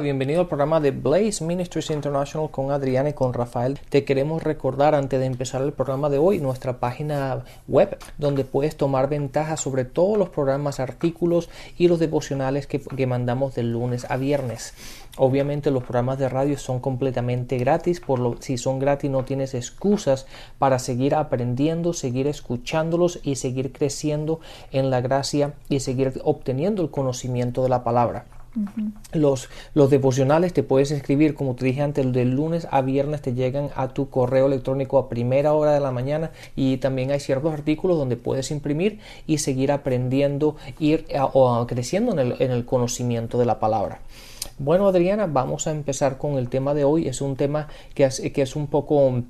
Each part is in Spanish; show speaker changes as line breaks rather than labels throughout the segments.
Bienvenido al programa de Blaze Ministries International con Adriana y con Rafael. Te queremos recordar antes de empezar el programa de hoy nuestra página web donde puedes tomar ventaja sobre todos los programas, artículos y los devocionales que, mandamos de lunes a viernes. Obviamente los programas de radio son completamente gratis, por lo si son gratis no tienes excusas para seguir aprendiendo, seguir escuchándolos y seguir creciendo en la gracia y seguir obteniendo el conocimiento de la palabra los, los devocionales te puedes escribir, como te dije antes, de lunes a viernes te llegan a tu correo electrónico a primera hora de la mañana y también hay ciertos artículos donde puedes imprimir y seguir aprendiendo, ir o creciendo en el, en el conocimiento de la palabra. Bueno, Adriana, vamos a empezar con el tema de hoy. Es un tema que es, que es un poco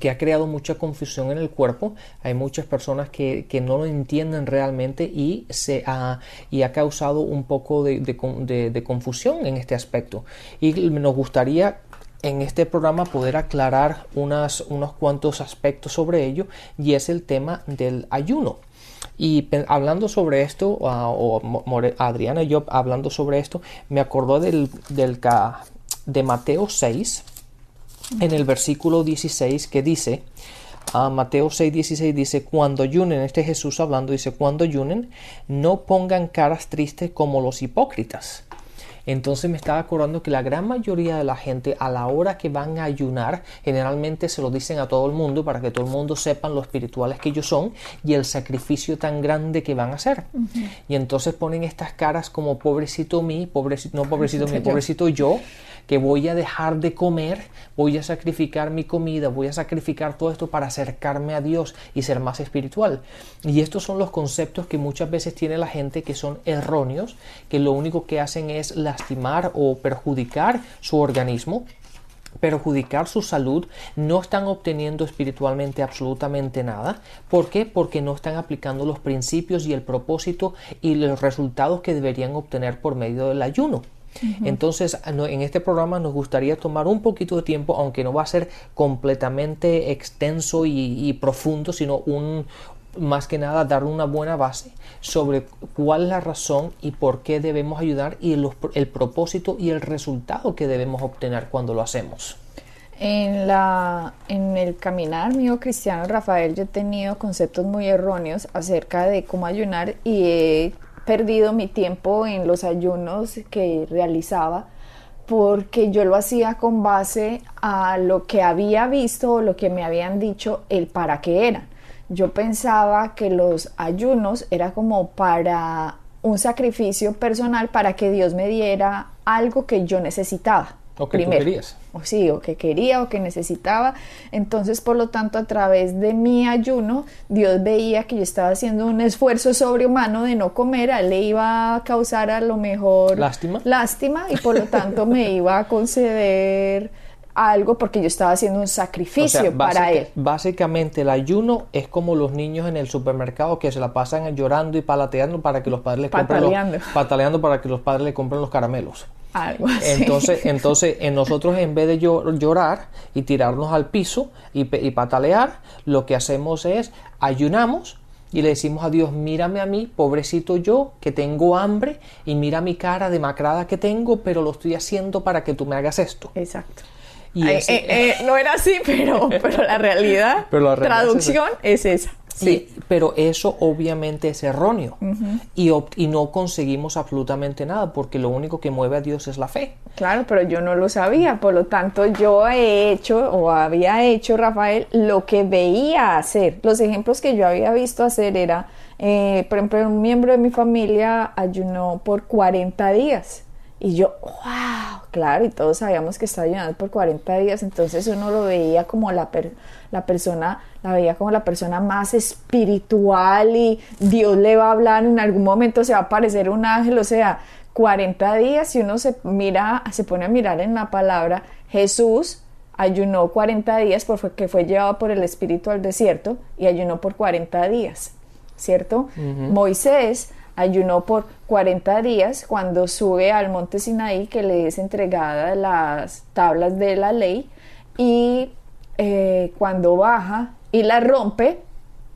que ha creado mucha confusión en el cuerpo. Hay muchas personas que, no lo entienden realmente y, se ha, y ha causado un poco de, confusión en este aspecto. Y nos gustaría en este programa poder aclarar unas, unos cuantos aspectos sobre ello y es el tema del ayuno. Y hablando sobre esto, o Adriana y yo hablando sobre esto, me acordó del, del de Mateo 6, en el versículo 16 que dice, a Mateo 6, 16 dice, cuando ayunen, este Jesús hablando, dice, cuando ayunen, no pongan caras tristes como los hipócritas. Entonces me estaba acordando que la gran mayoría de la gente a la hora que van a ayunar, generalmente se lo dicen a todo el mundo para que todo el mundo sepan lo espirituales que ellos son y el sacrificio tan grande que van a hacer. Y entonces ponen estas caras como pobrecito mí, pobrecito, no pobrecito mí, pobrecito yo, que voy a dejar de comer, voy a sacrificar mi comida, voy a sacrificar todo esto para acercarme a Dios y ser más espiritual. Y estos son los conceptos que muchas veces tiene la gente que son erróneos, que lo único que hacen es lastimar o perjudicar su organismo perjudicar su salud, no están obteniendo espiritualmente absolutamente nada. ¿Por qué? Porque no están aplicando los principios y el propósito y los resultados que deberían obtener por medio del ayuno. Entonces, en este programa nos gustaría tomar un poquito de tiempo, aunque no va a ser completamente extenso y, profundo, sino un, más que nada dar una buena base sobre cuál es la razón y por qué debemos ayudar y el, propósito y el resultado que debemos obtener cuando lo hacemos.
En, la, en el caminar mío cristiano, Rafael, yo he tenido conceptos muy erróneos acerca de cómo ayunar y he perdido mi tiempo en los ayunos que realizaba porque yo lo hacía con base a lo que había visto o lo que me habían dicho el para qué eran. Yo pensaba que los ayunos era como para un sacrificio personal para que Dios me diera algo que yo necesitaba.
O que querías.
O sí, o que quería o que necesitaba. Entonces, por lo tanto, a través de mi ayuno, Dios veía que yo estaba haciendo un esfuerzo sobrehumano de no comer, a él le iba a causar a lo mejor
lástima.
Lástima y por lo tanto me iba a conceder algo porque yo estaba haciendo un sacrificio para él.
Básicamente el ayuno es como los niños en el supermercado que se la pasan llorando y palateando para que los padres les compren los, pataleando para que los padres le compren los caramelos. Entonces, entonces en nosotros en vez de llorar y tirarnos al piso y, patalear, lo que hacemos es ayunamos y le decimos a Dios, mírame a mí, pobrecito yo, que tengo hambre, y mira mi cara demacrada que tengo, pero lo estoy haciendo para que tú me hagas esto.
Exacto. Y eh, eh, no era así, pero, pero la realidad, pero la traducción es esa.
Sí. pero eso obviamente es erróneo y, y, no conseguimos absolutamente nada porque lo único que mueve a Dios es la fe.
Claro, pero yo no lo sabía, por lo tanto yo he hecho o había hecho, Rafael, lo que veía hacer. Los ejemplos que yo había visto hacer era, eh, por ejemplo, un miembro de mi familia ayunó por 40 días y yo, wow, claro, y todos sabíamos que estaba ayunando por 40 días, entonces uno lo veía como la, la persona, la veía como la persona más espiritual y Dios le va a hablar, en algún momento se va a aparecer un ángel, o sea, 40 días, y uno se mira, se pone a mirar en la palabra, Jesús ayunó 40 días porque fue llevado por el Espíritu al desierto y ayunó por 40 días, ¿cierto? Moisés ayunó por 40 días cuando sube al monte Sinaí que le es entregada las tablas de la ley y eh, cuando baja y la rompe,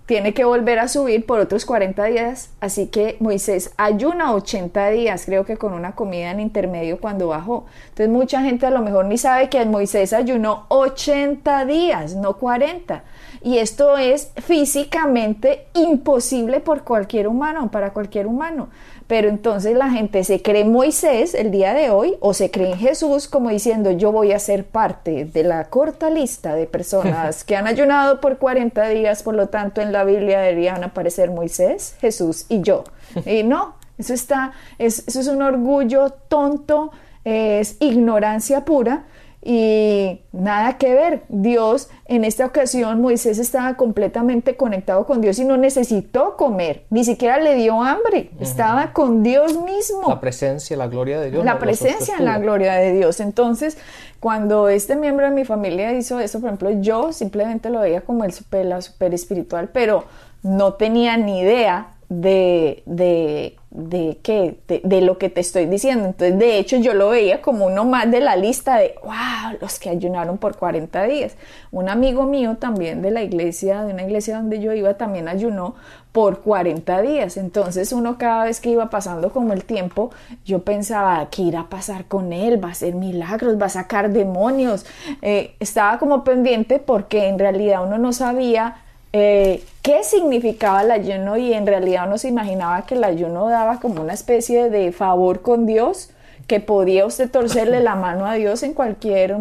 tiene que volver a subir por otros 40 días, así que Moisés ayuna 80 días, creo que con una comida en intermedio cuando bajó. Entonces mucha gente a lo mejor ni sabe que Moisés ayunó 80 días, no 40. Y esto es físicamente imposible por cualquier humano, para cualquier humano. Pero entonces la gente se cree Moisés el día de hoy o se cree en Jesús como diciendo yo voy a ser parte de la corta lista de personas que han ayunado por 40 días, por lo tanto en la Biblia deberían aparecer Moisés, Jesús y yo. Y no, eso está, eso es un orgullo tonto, es ignorancia pura y nada que ver. Dios, en esta ocasión, Moisés estaba completamente conectado con Dios y no necesitó comer, ni siquiera le dio hambre, estaba con Dios mismo.
La presencia, la gloria de Dios.
La presencia, la gloria de Dios. Entonces, cuando este miembro de mi familia hizo eso, por ejemplo, yo simplemente lo veía como el super, la super espiritual, pero no tenía ni idea de, de, de qué, de, lo que te estoy diciendo. Entonces, de hecho, yo lo veía como uno más de la lista de, wow, los que ayunaron por 40 días. Un amigo mío también de la iglesia, de una iglesia donde yo iba, también ayunó por 40 días. Entonces, uno cada vez que iba pasando como el tiempo, yo pensaba, ¿qué irá a pasar con él? ¿Va a hacer milagros? ¿Va a sacar demonios? Eh, estaba como pendiente porque en realidad uno no sabía eh, qué significaba el ayuno y en realidad uno se imaginaba que el ayuno daba como una especie de favor con Dios, que podía usted torcerle la mano a Dios en cualquier,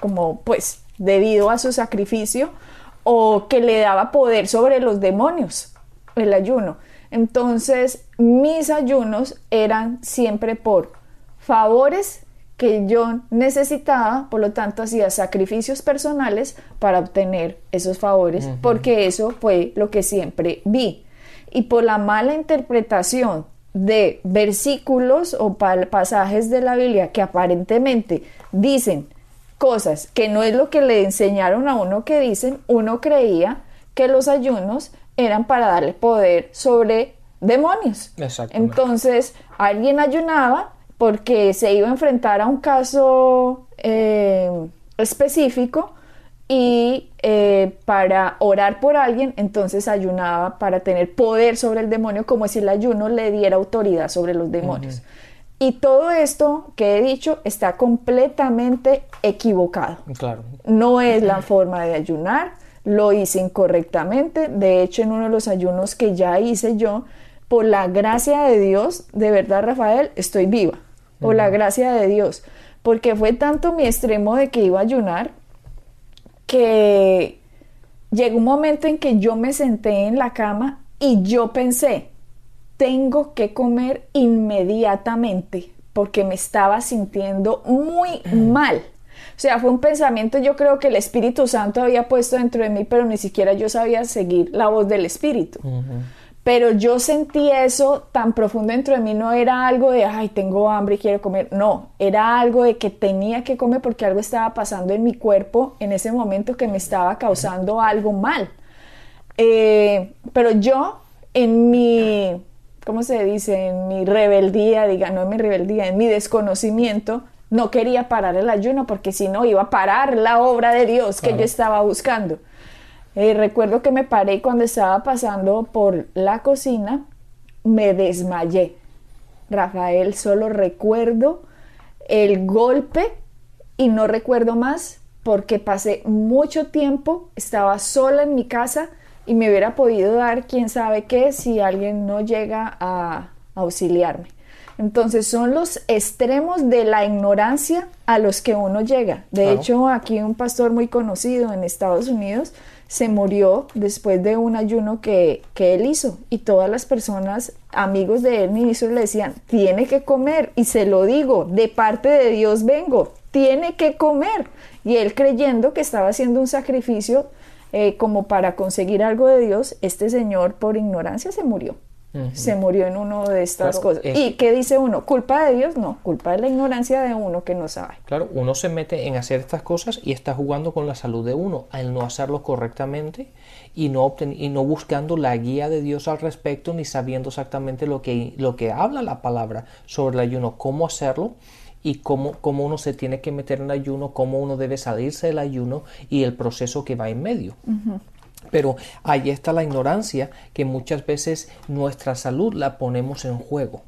como pues debido a su sacrificio, o que le daba poder sobre los demonios, el ayuno. Entonces mis ayunos eran siempre por favores que yo necesitaba, por lo tanto hacía sacrificios personales para obtener esos favores, porque eso fue lo que siempre vi. Y por la mala interpretación de versículos o pasajes de la Biblia que aparentemente dicen cosas que no es lo que le enseñaron a uno que dicen, uno creía que los ayunos eran para darle poder sobre demonios. Entonces, alguien ayunaba porque se iba a enfrentar a un caso eh, específico y eh, para orar por alguien, entonces ayunaba para tener poder sobre el demonio, como si el ayuno le diera autoridad sobre los demonios. Y todo esto que he dicho está completamente equivocado.
Claro.
No es la forma de ayunar, lo hice incorrectamente. De hecho, en uno de los ayunos que ya hice yo, por la gracia de Dios, de verdad, Rafael, estoy viva por la gracia de Dios, porque fue tanto mi extremo de que iba a ayunar que llegó un momento en que yo me senté en la cama y yo pensé, tengo que comer inmediatamente porque me estaba sintiendo muy mal. O sea, fue un pensamiento, yo creo que el Espíritu Santo había puesto dentro de mí, pero ni siquiera yo sabía seguir la voz del Espíritu pero yo sentí eso tan profundo dentro de mí, no era algo de, ay, tengo hambre y quiero comer, no, era algo de que tenía que comer porque algo estaba pasando en mi cuerpo en ese momento que me estaba causando algo mal. Eh, pero yo, en mi, ¿cómo se dice? En mi rebeldía, diga, no en mi rebeldía, en mi desconocimiento, no quería parar el ayuno porque si no iba a parar la obra de Dios que yo estaba buscando. Eh, recuerdo que me paré cuando estaba pasando por la cocina, me desmayé. Rafael, solo recuerdo el golpe y no recuerdo más porque pasé mucho tiempo, estaba sola en mi casa y me hubiera podido dar quién sabe qué si alguien no llega a auxiliarme. Entonces son los extremos de la ignorancia a los que uno llega. De hecho, aquí un pastor muy conocido en Estados Unidos se murió después de un ayuno que, él hizo y todas las personas, amigos de él, ministros, le decían, tiene que comer y se lo digo, de parte de Dios vengo, tiene que comer. Y él creyendo que estaba haciendo un sacrificio eh, como para conseguir algo de Dios, este señor por ignorancia se murió. Se murió en uno de estas
Claro,
cosas.
es-
¿Y qué dice uno? ¿Culpa de Dios? No, culpa de la ignorancia de uno que no sabe.
Claro, uno se mete en hacer estas cosas y está jugando con la salud de uno al no hacerlo correctamente y no, obten- y no buscando la guía de Dios al respecto ni sabiendo exactamente lo que, lo que habla la palabra sobre el ayuno, cómo hacerlo y cómo, cómo uno se tiene que meter en ayuno, cómo uno debe salirse del ayuno y el proceso que va en medio. Pero ahí está la ignorancia, que muchas veces nuestra salud la ponemos en juego.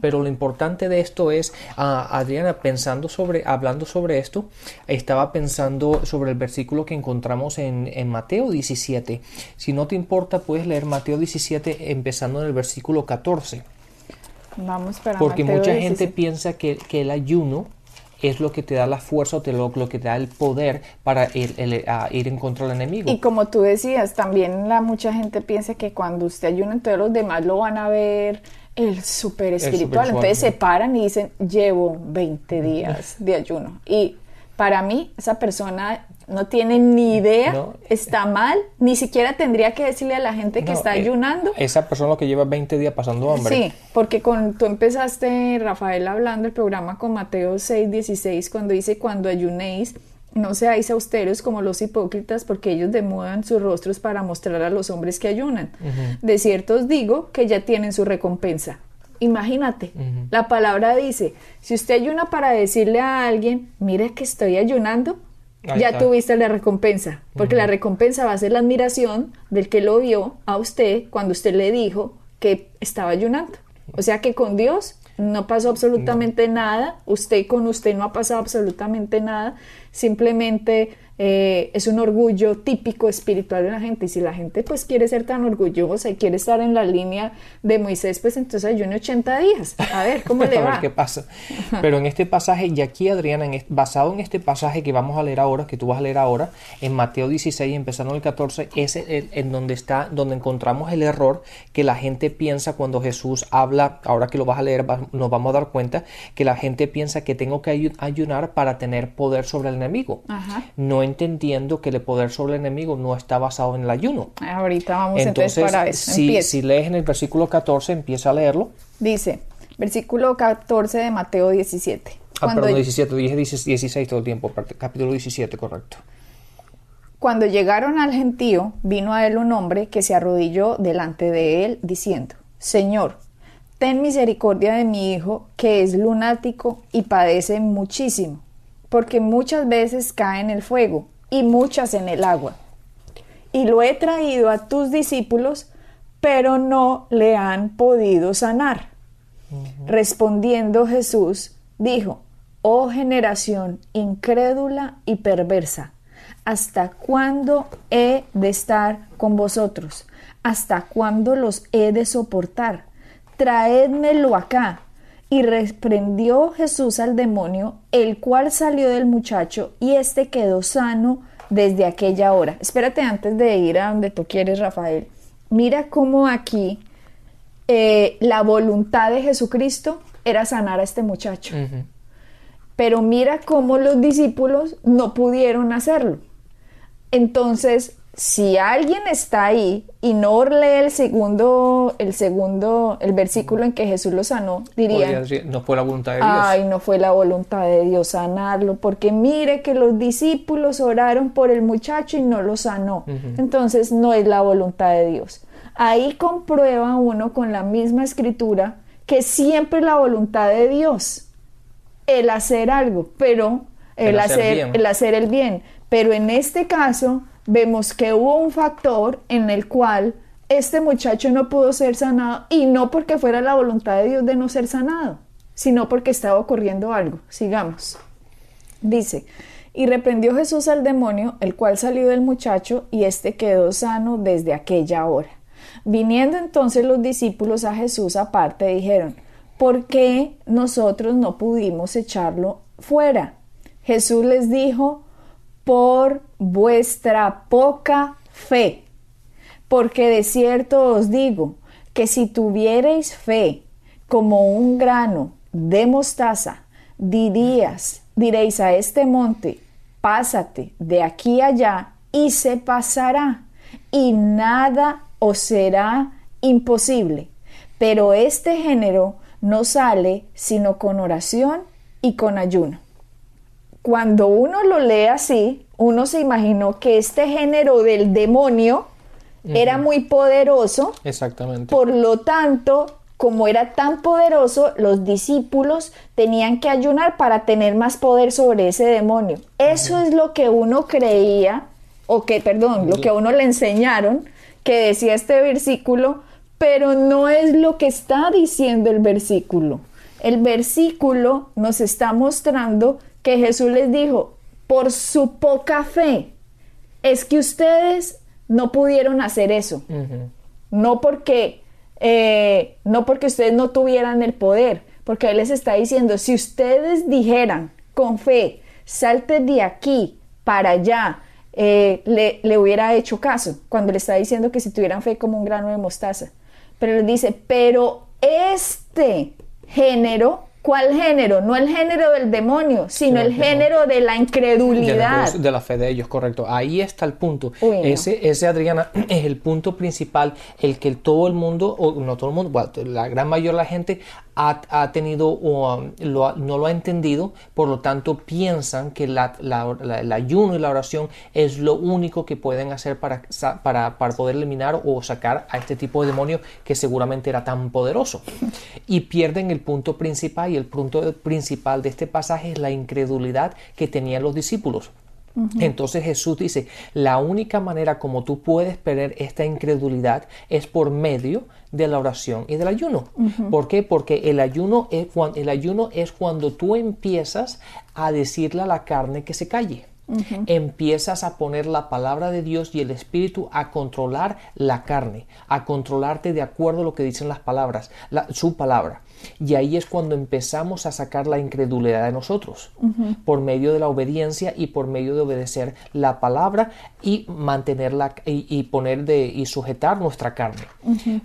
Pero lo importante de esto es, ah, Adriana, pensando sobre, hablando sobre esto, estaba pensando sobre el versículo que encontramos en, en Mateo 17. Si no te importa, puedes leer Mateo 17 empezando en el versículo 14.
Vamos para
Porque
Mateo
mucha
17.
gente piensa que, que el ayuno es lo que te da la fuerza o te lo, lo que te da el poder para ir, el- a ir en contra del enemigo.
Y como tú decías, también la mucha gente piensa que cuando usted ayuna, entonces los demás lo van a ver el súper espiritual. Entonces se paran y dicen, llevo 20 días de ayuno. Y para mí, esa persona no tiene ni idea,
No.
está mal, ni siquiera tendría que decirle a la gente que
No,
está
eh,
ayunando.
Esa persona lo que lleva 20 días pasando hambre.
Sí, porque con, tú empezaste, Rafael, hablando el programa con Mateo 6, 16, cuando dice, cuando ayunéis, no seáis austeros como los hipócritas, porque ellos demudan sus rostros para mostrar a los hombres que ayunan. De cierto os digo que ya tienen su recompensa. Imagínate, la palabra dice, si usted ayuna para decirle a alguien, mire que estoy ayunando,
Ahí
ya
está.
tuviste la recompensa, porque la recompensa va a ser la admiración del que lo vio a usted cuando usted le dijo que estaba ayunando. O sea que con Dios no pasó absolutamente nada, usted con usted no ha pasado absolutamente nada, simplemente eh, es un orgullo típico espiritual de la gente. Y si la gente pues quiere ser tan orgullosa y quiere estar en la línea de Moisés, pues entonces ayune 80 días. A ver, ¿cómo le
a ver
va?
qué pasa. Pero en este pasaje, y aquí Adriana, en basado en este pasaje que vamos a leer ahora, que tú vas a leer ahora, en Mateo 16, empezando el 14, es el- en donde está, donde encontramos el error que la gente piensa cuando Jesús habla, ahora que lo vas a leer, va- nos vamos a dar cuenta que la gente piensa que tengo que ayu- ayunar para tener poder sobre el enemigo.
Ajá.
No entendiendo que el poder sobre el enemigo no está basado en el ayuno.
Ahorita vamos entonces,
Entonces,
para eso.
si, si lees en el versículo 14, empieza a leerlo.
Dice, versículo 14 de Mateo 17.
Ah,
Cuando,
perdón, 17, dije 16 todo el tiempo, capítulo 17, correcto.
cuando llegaron al gentío, vino a él un hombre que se arrodilló delante de él, diciendo, Señor, ten misericordia de mi hijo, que es lunático y padece muchísimo, porque muchas veces cae en el fuego y muchas en el agua. Y lo he traído a tus discípulos, pero no le han podido sanar. Respondiendo Jesús, dijo, Oh generación incrédula y perversa, ¿hasta cuándo he de estar con vosotros? ¿Hasta cuándo los he de soportar? Traédmelo acá. Y reprendió Jesús al demonio, el cual salió del muchacho, y éste quedó sano desde aquella hora. Espérate antes de ir a donde tú quieres, Rafael. Mira cómo aquí eh, la voluntad de Jesucristo era sanar a este muchacho. Pero mira cómo los discípulos no pudieron hacerlo. Entonces, si alguien está ahí y no lee el segundo, el segundo, el versículo en que Jesús lo sanó,
decir, no fue la voluntad de Dios.
ay, no fue la voluntad de Dios sanarlo, porque mire que los discípulos oraron por el muchacho y no lo sanó. Entonces, no es la voluntad de Dios. Ahí comprueba uno con la misma escritura que siempre la voluntad de Dios el hacer algo, pero el,
El hacer
el hacer el bien. Pero en este caso vemos que hubo un factor en el cual este muchacho no pudo ser sanado y no porque fuera la voluntad de Dios de no ser sanado, sino porque estaba ocurriendo algo. Sigamos. Dice, y reprendió Jesús al demonio, el cual salió del muchacho, y éste quedó sano desde aquella hora. Viniendo entonces los discípulos a Jesús aparte, dijeron, ¿por qué nosotros no pudimos echarlo fuera? Jesús les dijo, por vuestra poca fe. Porque de cierto os digo que si tuviereis fe como un grano de mostaza, dirías, diréis a este monte, pásate de aquí allá y se pasará, y nada os será imposible. pero este género no sale sino con oración y con ayuno. Cuando uno lo lee así, uno se imaginó que este género del demonio era muy poderoso.
Exactamente.
Por lo tanto, como era tan poderoso, los discípulos tenían que ayunar para tener más poder sobre ese demonio. Eso es lo que uno creía, o que, perdón, lo que a uno le enseñaron, que decía este versículo, pero no es lo que está diciendo el versículo. El versículo nos está mostrando que Jesús les dijo, por su poca fe, es que ustedes no pudieron hacer eso. No porque eh, no porque ustedes no tuvieran el poder, porque Él les está diciendo, si ustedes dijeran con fe, salte de aquí para allá, eh, le, le, hubiera hecho caso cuando le está diciendo que si tuvieran fe como un grano de mostaza. Pero les dice, pero este género ¿Cuál género? No el género del demonio, sino el género de la incredulidad.
De la, fe de ellos, correcto. Ahí está el punto. ese, ese, Adriana, es el punto principal, el que todo el mundo, o no todo el mundo, la gran mayoría de la gente ha, tenido o um, no lo ha entendido, por lo tanto piensan que el ayuno y la oración es lo único que pueden hacer para, para, para, poder eliminar o sacar a este tipo de demonio que seguramente era tan poderoso. Y pierden el punto principal y el punto principal de este pasaje es la incredulidad que tenían los discípulos. Entonces Jesús dice, la única manera como tú puedes perder esta incredulidad es por medio de la oración y del ayuno. ¿Por qué? Porque el ayuno, es, el ayuno es cuando tú empiezas a decirle a la carne que se calle. Empiezas a poner la palabra de Dios y el Espíritu a controlar la carne, a controlarte de acuerdo a lo que dicen las palabras, su palabra. Y ahí es cuando empezamos a sacar la incredulidad de nosotros, por medio de la obediencia y por medio de obedecer la palabra y mantenerla y, poner de y sujetar nuestra carne.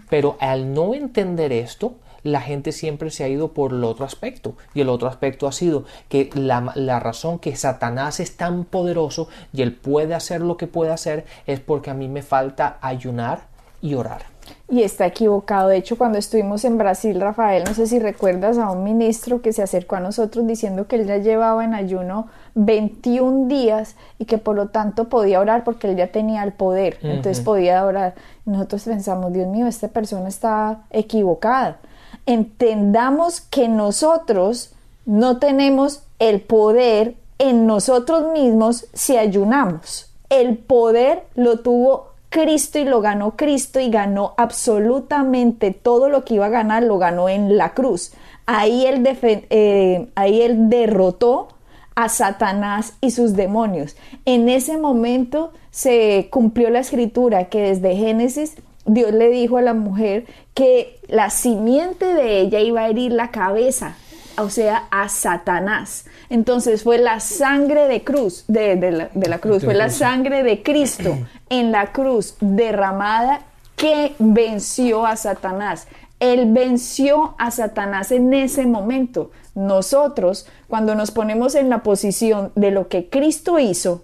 Pero al no entender esto, la gente siempre se ha ido por el otro aspecto. Y el otro aspecto ha sido que la, la, razón que Satanás es tan poderoso y él puede hacer lo que puede hacer es porque a mí me falta ayunar y orar
y está equivocado. De hecho, cuando estuvimos en Brasil, Rafael, no sé si recuerdas a un ministro que se acercó a nosotros diciendo que él ya llevaba en ayuno 21 días y que por lo tanto podía orar porque él ya tenía el poder, entonces podía orar. Nosotros pensamos, Dios mío, esta persona está equivocada. Entendamos que nosotros no tenemos el poder en nosotros mismos si ayunamos. El poder lo tuvo Cristo y lo ganó Cristo y ganó absolutamente todo lo que iba a ganar, lo ganó en la cruz. Ahí él, eh, ahí derrotó a Satanás y sus demonios. En ese momento se cumplió la escritura que desde Génesis Dios le dijo a la mujer que la simiente de ella iba a herir la cabeza, o sea, a Satanás. Entonces fue la sangre de cruz, de, la, cruz, fue la sangre de Cristo en la cruz derramada que venció a Satanás. Él venció a Satanás en ese momento. Nosotros, cuando nos ponemos en la posición de lo que Cristo hizo,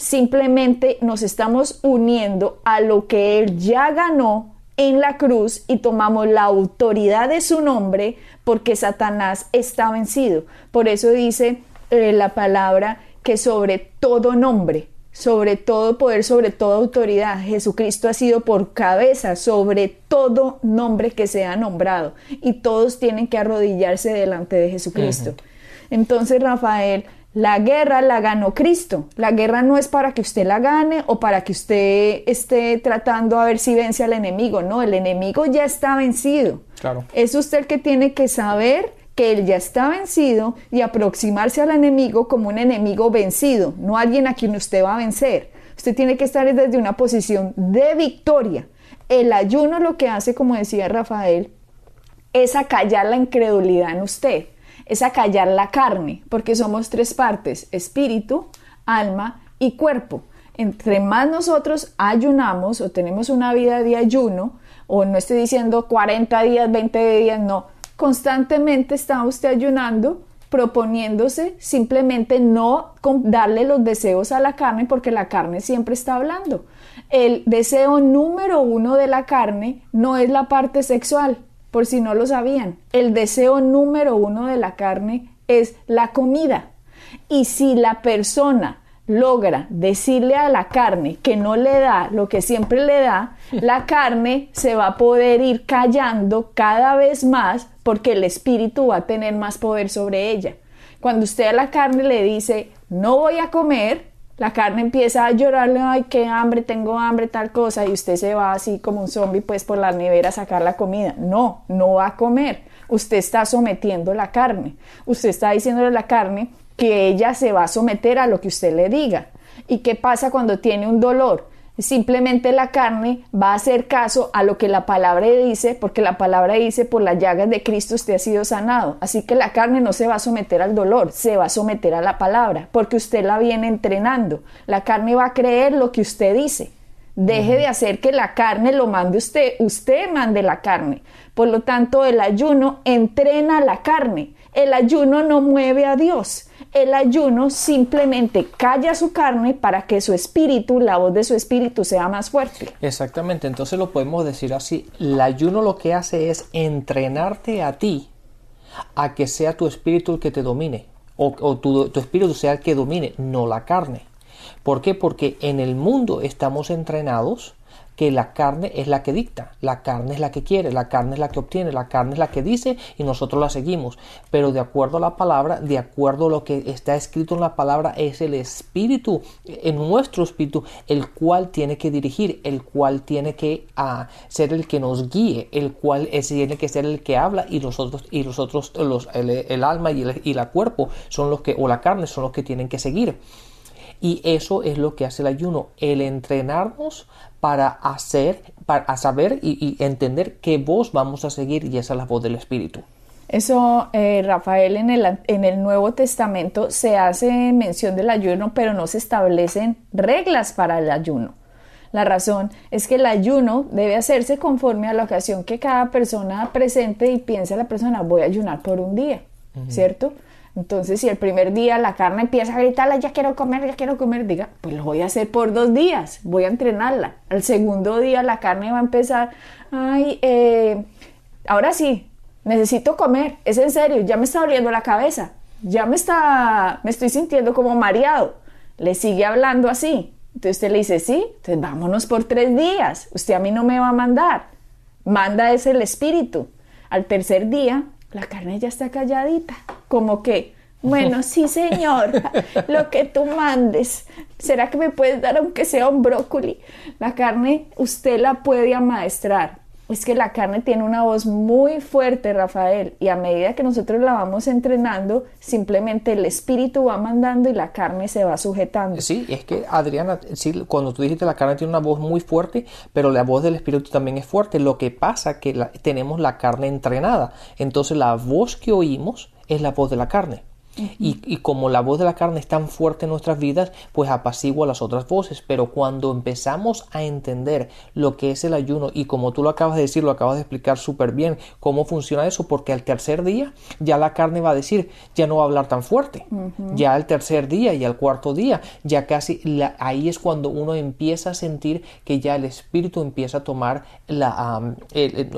simplemente nos estamos uniendo a lo que Él ya ganó en la cruz y tomamos la autoridad de su nombre porque Satanás está vencido. Por eso dice eh, la palabra que sobre todo nombre, sobre todo poder, sobre toda autoridad, Jesucristo ha sido por cabeza sobre todo nombre que sea nombrado y todos tienen que arrodillarse delante de Jesucristo. Entonces, Rafael, la guerra la ganó Cristo. La guerra no es para que usted la gane o para que usted esté tratando a ver si vence al enemigo. No, el enemigo ya está vencido.
Claro.
Es usted el que tiene que saber que él ya está vencido y aproximarse al enemigo como un enemigo vencido, no alguien a quien usted va a vencer. Usted tiene que estar desde una posición de victoria. El ayuno lo que hace, como decía Rafael, es acallar la incredulidad en usted es acallar la carne, porque somos tres partes, espíritu, alma y cuerpo. Entre más nosotros ayunamos o tenemos una vida de ayuno, o no estoy diciendo 40 días, 20 días, no, constantemente está usted ayunando, proponiéndose simplemente no darle los deseos a la carne porque la carne siempre está hablando. El deseo número uno de la carne no es la parte sexual, por si no lo sabían, el deseo número uno de la carne es la comida. Y si la persona logra decirle a la carne que no le da lo que siempre le da, la carne se va a poder ir callando cada vez más porque el espíritu va a tener más poder sobre ella. Cuando usted a la carne le dice, no voy a comer, la carne empieza a llorarle, ay, qué hambre, tengo hambre, tal cosa, y usted se va así como un zombie pues por la nevera a sacar la comida. No, no va a comer. Usted está sometiendo la carne. Usted está diciéndole a la carne, que ella se va a someter a lo que usted le diga. ¿Y qué pasa cuando tiene un dolor? Simplemente la carne va a hacer caso a lo que la palabra dice, porque la palabra dice, por las llagas de Cristo usted ha sido sanado. Así que la carne no se va a someter al dolor, se va a someter a la palabra, porque usted la viene entrenando. La carne va a creer lo que usted dice. Deje de hacer que la carne lo mande usted, usted mande la carne. Por lo tanto, el ayuno entrena la carne. El ayuno no mueve a Dios. El ayuno simplemente calla su carne para que su espíritu, la voz de su espíritu sea más fuerte.
Exactamente, entonces lo podemos decir así. El ayuno lo que hace es entrenarte a ti a que sea tu espíritu el que te domine o, tu, tu espíritu sea el que domine, no la carne. ¿Por qué? Porque en el mundo estamos entrenados que la carne es la que dicta, la carne es la que quiere, la carne es la que obtiene, la carne es la que dice y nosotros la seguimos. Pero de acuerdo a la palabra, de acuerdo a lo que está escrito en la palabra, es el espíritu, en nuestro espíritu, el cual tiene que dirigir, el cual tiene que ah, ser el que nos guíe, el cual es, tiene que ser el que habla y los otros, y los otros el, alma y el, cuerpo son los que, o la carne son los que tienen que seguir. Y eso es lo que hace el ayuno, el entrenarnos para hacer, para saber y, entender qué voz vamos a seguir y esa es la voz del Espíritu.
Eso, eh, Rafael, en el, en el Nuevo Testamento se hace mención del ayuno, pero no se establecen reglas para el ayuno. La razón es que el ayuno debe hacerse conforme a la ocasión que cada persona presente y piense a la persona, voy a ayunar por un día, ¿cierto? Entonces, si el primer día la carne empieza a gritarla, ya quiero comer, ya quiero comer, diga, pues lo voy a hacer por dos días, voy a entrenarla. Al segundo día la carne va a empezar, ay, eh, ahora sí, necesito comer, es en serio, ya me está doliendo la cabeza, ya me está, me estoy sintiendo como mareado. Le sigue hablando así. Entonces usted le dice, sí, entonces vámonos por tres días, usted a mí no me va a mandar, manda es el espíritu. Al tercer día, la carne ya está calladita como que, bueno, sí señor, lo que tú mandes. ¿Será que me puedes dar aunque sea un brócoli? La carne usted la puede amaestrar. Es que la carne tiene una voz muy fuerte, Rafael, y a medida que nosotros la vamos entrenando, simplemente el espíritu va mandando y la carne se va sujetando.
Sí, es que Adriana, sí, cuando tú dijiste la carne tiene una voz muy fuerte, pero la voz del espíritu también es fuerte. Lo que pasa es que tenemos la carne entrenada. Entonces la voz que oímos es la voz de la carne. y, como la voz de la carne es tan fuerte en nuestras vidas, pues apacigua las otras voces. Pero cuando empezamos a entender lo que es el ayuno, y como tú lo acabas de decir, lo acabas de explicar súper bien, cómo funciona eso, porque al tercer día ya la carne va a decir, ya no va a hablar tan fuerte. Ya al tercer día y al cuarto día, ya casi ahí es cuando uno empieza a sentir que ya el espíritu empieza a tomar la, el,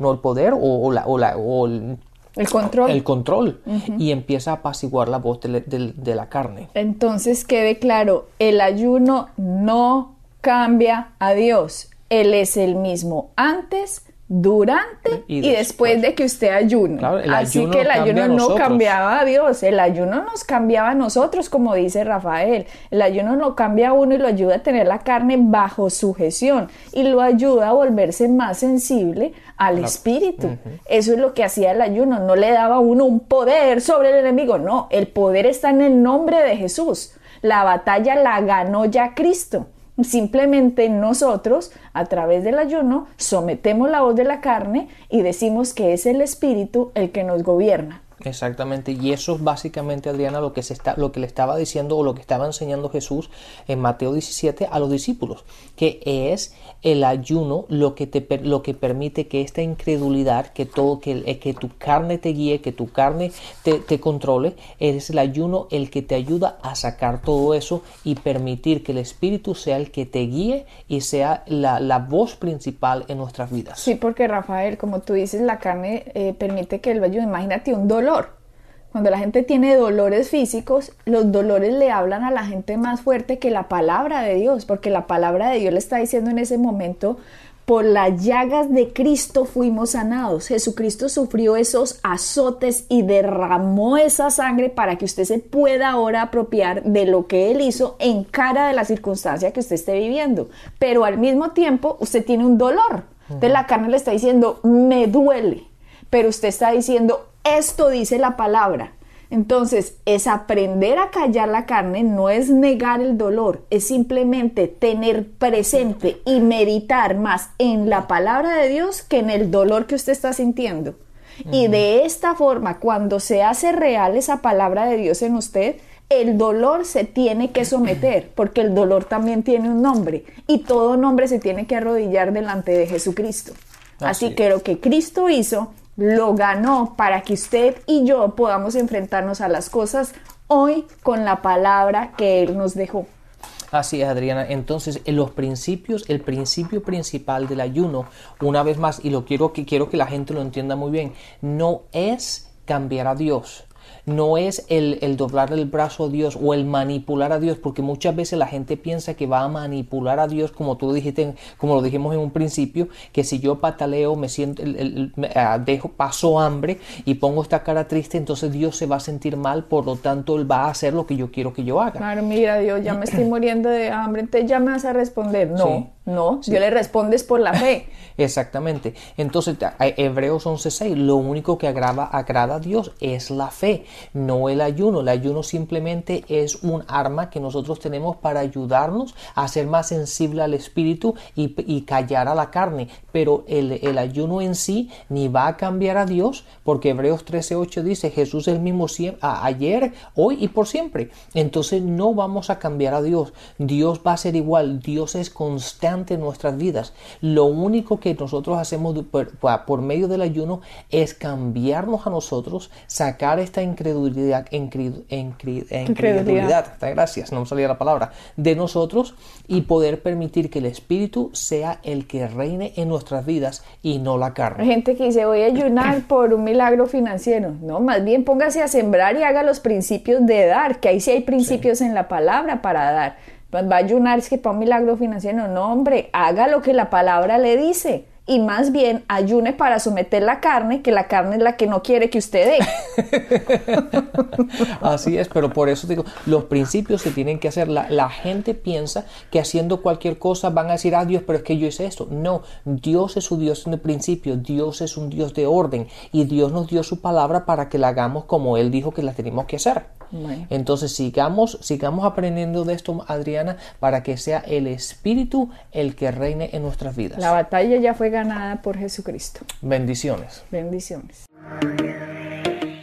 no el poder o, la, o, la, o el,
el control.
El control. Y empieza a apaciguar la voz de, la carne.
Entonces quede claro, el ayuno no cambia a Dios. Él es el mismo antes, durante y, después. de que usted ayune. Así que el ayuno no cambiaba a Dios, el ayuno nos cambiaba a nosotros, como dice Rafael. El ayuno no cambia a uno y lo ayuda a tener la carne bajo sujeción y lo ayuda a volverse más sensible al espíritu. Eso es lo que hacía el ayuno, no le daba a uno un poder sobre el enemigo, no, el poder está en el nombre de Jesús. La batalla la ganó ya Cristo. Simplemente nosotros, a través del ayuno, sometemos la voz de la carne y decimos que es el espíritu el que nos gobierna.
Exactamente, y eso es básicamente, Adriana, lo que, se está, lo que le estaba diciendo o lo que estaba enseñando Jesús en Mateo 17 a los discípulos, que es el ayuno lo que, te, lo que permite que esta incredulidad, que todo, que, eh, que tu carne te guíe, que tu carne te, controle, es el ayuno el que te ayuda a sacar todo eso y permitir que el Espíritu sea el que te guíe y sea la, la voz principal en nuestras vidas.
Sí, porque Rafael, como tú dices, la carne eh, permite que el ayuno, imagínate un dolor. Cuando la gente tiene dolores físicos, los dolores le hablan a la gente más fuerte que la palabra de Dios, porque la palabra de Dios le está diciendo en ese momento, por las llagas de Cristo fuimos sanados. Jesucristo sufrió esos azotes y derramó esa sangre para que usted se pueda ahora apropiar de lo que Él hizo en cara de la circunstancia que usted esté viviendo. Pero al mismo tiempo usted tiene un dolor. De la carne le está diciendo, me duele. Pero usted está diciendo, esto dice la palabra. Entonces, es aprender a callar la carne, no es negar el dolor, es simplemente tener presente y meditar más en la palabra de Dios que en el dolor que usted está sintiendo. Y de esta forma, cuando se hace real esa palabra de Dios en usted, el dolor se tiene que someter, porque el dolor también tiene un nombre y todo nombre se tiene que arrodillar delante de Jesucristo. Así, que lo que Cristo hizo lo ganó para que usted y yo podamos enfrentarnos a las cosas hoy con la palabra que Él nos dejó.
Así es, Adriana. Entonces, en los principios, el principio principal del ayuno, una vez más, y lo quiero que quiero que la gente lo entienda muy bien, no es cambiar a Dios no es el, el, doblar el brazo a Dios o el manipular a Dios, porque muchas veces la gente piensa que va a manipular a Dios, como tú dijiste, como lo dijimos en un principio, que si yo pataleo, me siento, el, ah, dejo, paso hambre y pongo esta cara triste, entonces Dios se va a sentir mal, por lo tanto Él va a hacer lo que yo quiero que yo haga.
Claro, mira, Dios, ya me estoy muriendo de hambre, entonces ya me vas a responder. No. No, yo le respondes por la fe.
Exactamente. Entonces, Hebreos 11:6, lo único que agrada, agrada a Dios es la fe, no el ayuno. El ayuno simplemente es un arma que nosotros tenemos para ayudarnos a ser más sensible al espíritu y, callar a la carne. Pero el, ayuno en sí ni va a cambiar a Dios, porque Hebreos 13:8 dice, Jesús es el mismo ayer, hoy y por siempre. Entonces no vamos a cambiar a Dios. Dios va a ser igual. Dios es constante en nuestras vidas. Lo único que nosotros hacemos por, medio del ayuno es cambiarnos a nosotros, sacar esta incredulidad, incredulidad, gracias, no me salía la palabra, de nosotros y poder permitir que el Espíritu sea el que reine en nuestras vidas y no la carne.
Hay gente que dice voy a ayunar por un milagro financiero. No, más bien póngase a sembrar y haga los principios de dar, que ahí sí hay principios en la palabra para dar va a ayunar, es que para un milagro financiero, no hombre, haga lo que la palabra le dice y más bien ayune para someter la carne, que la carne es la que no quiere que usted dé.
Así es, pero por eso digo, los principios se tienen que hacer. La, gente piensa que haciendo cualquier cosa van a decir, ah, Dios, pero es que yo hice esto. No, Dios es su Dios en el principio, Dios es un Dios de orden y Dios nos dio su palabra para que la hagamos como Él dijo que la tenemos que hacer. Entonces sigamos, sigamos aprendiendo de esto, Adriana, para que sea el Espíritu el que reine en nuestras vidas.
La batalla ya fue ganada por Jesucristo.
Bendiciones.
Bendiciones.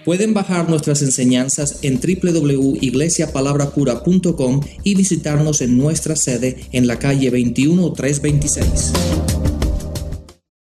Pueden bajar nuestras enseñanzas en www.iglesiapalabracura.com y visitarnos en nuestra sede en la calle 21326.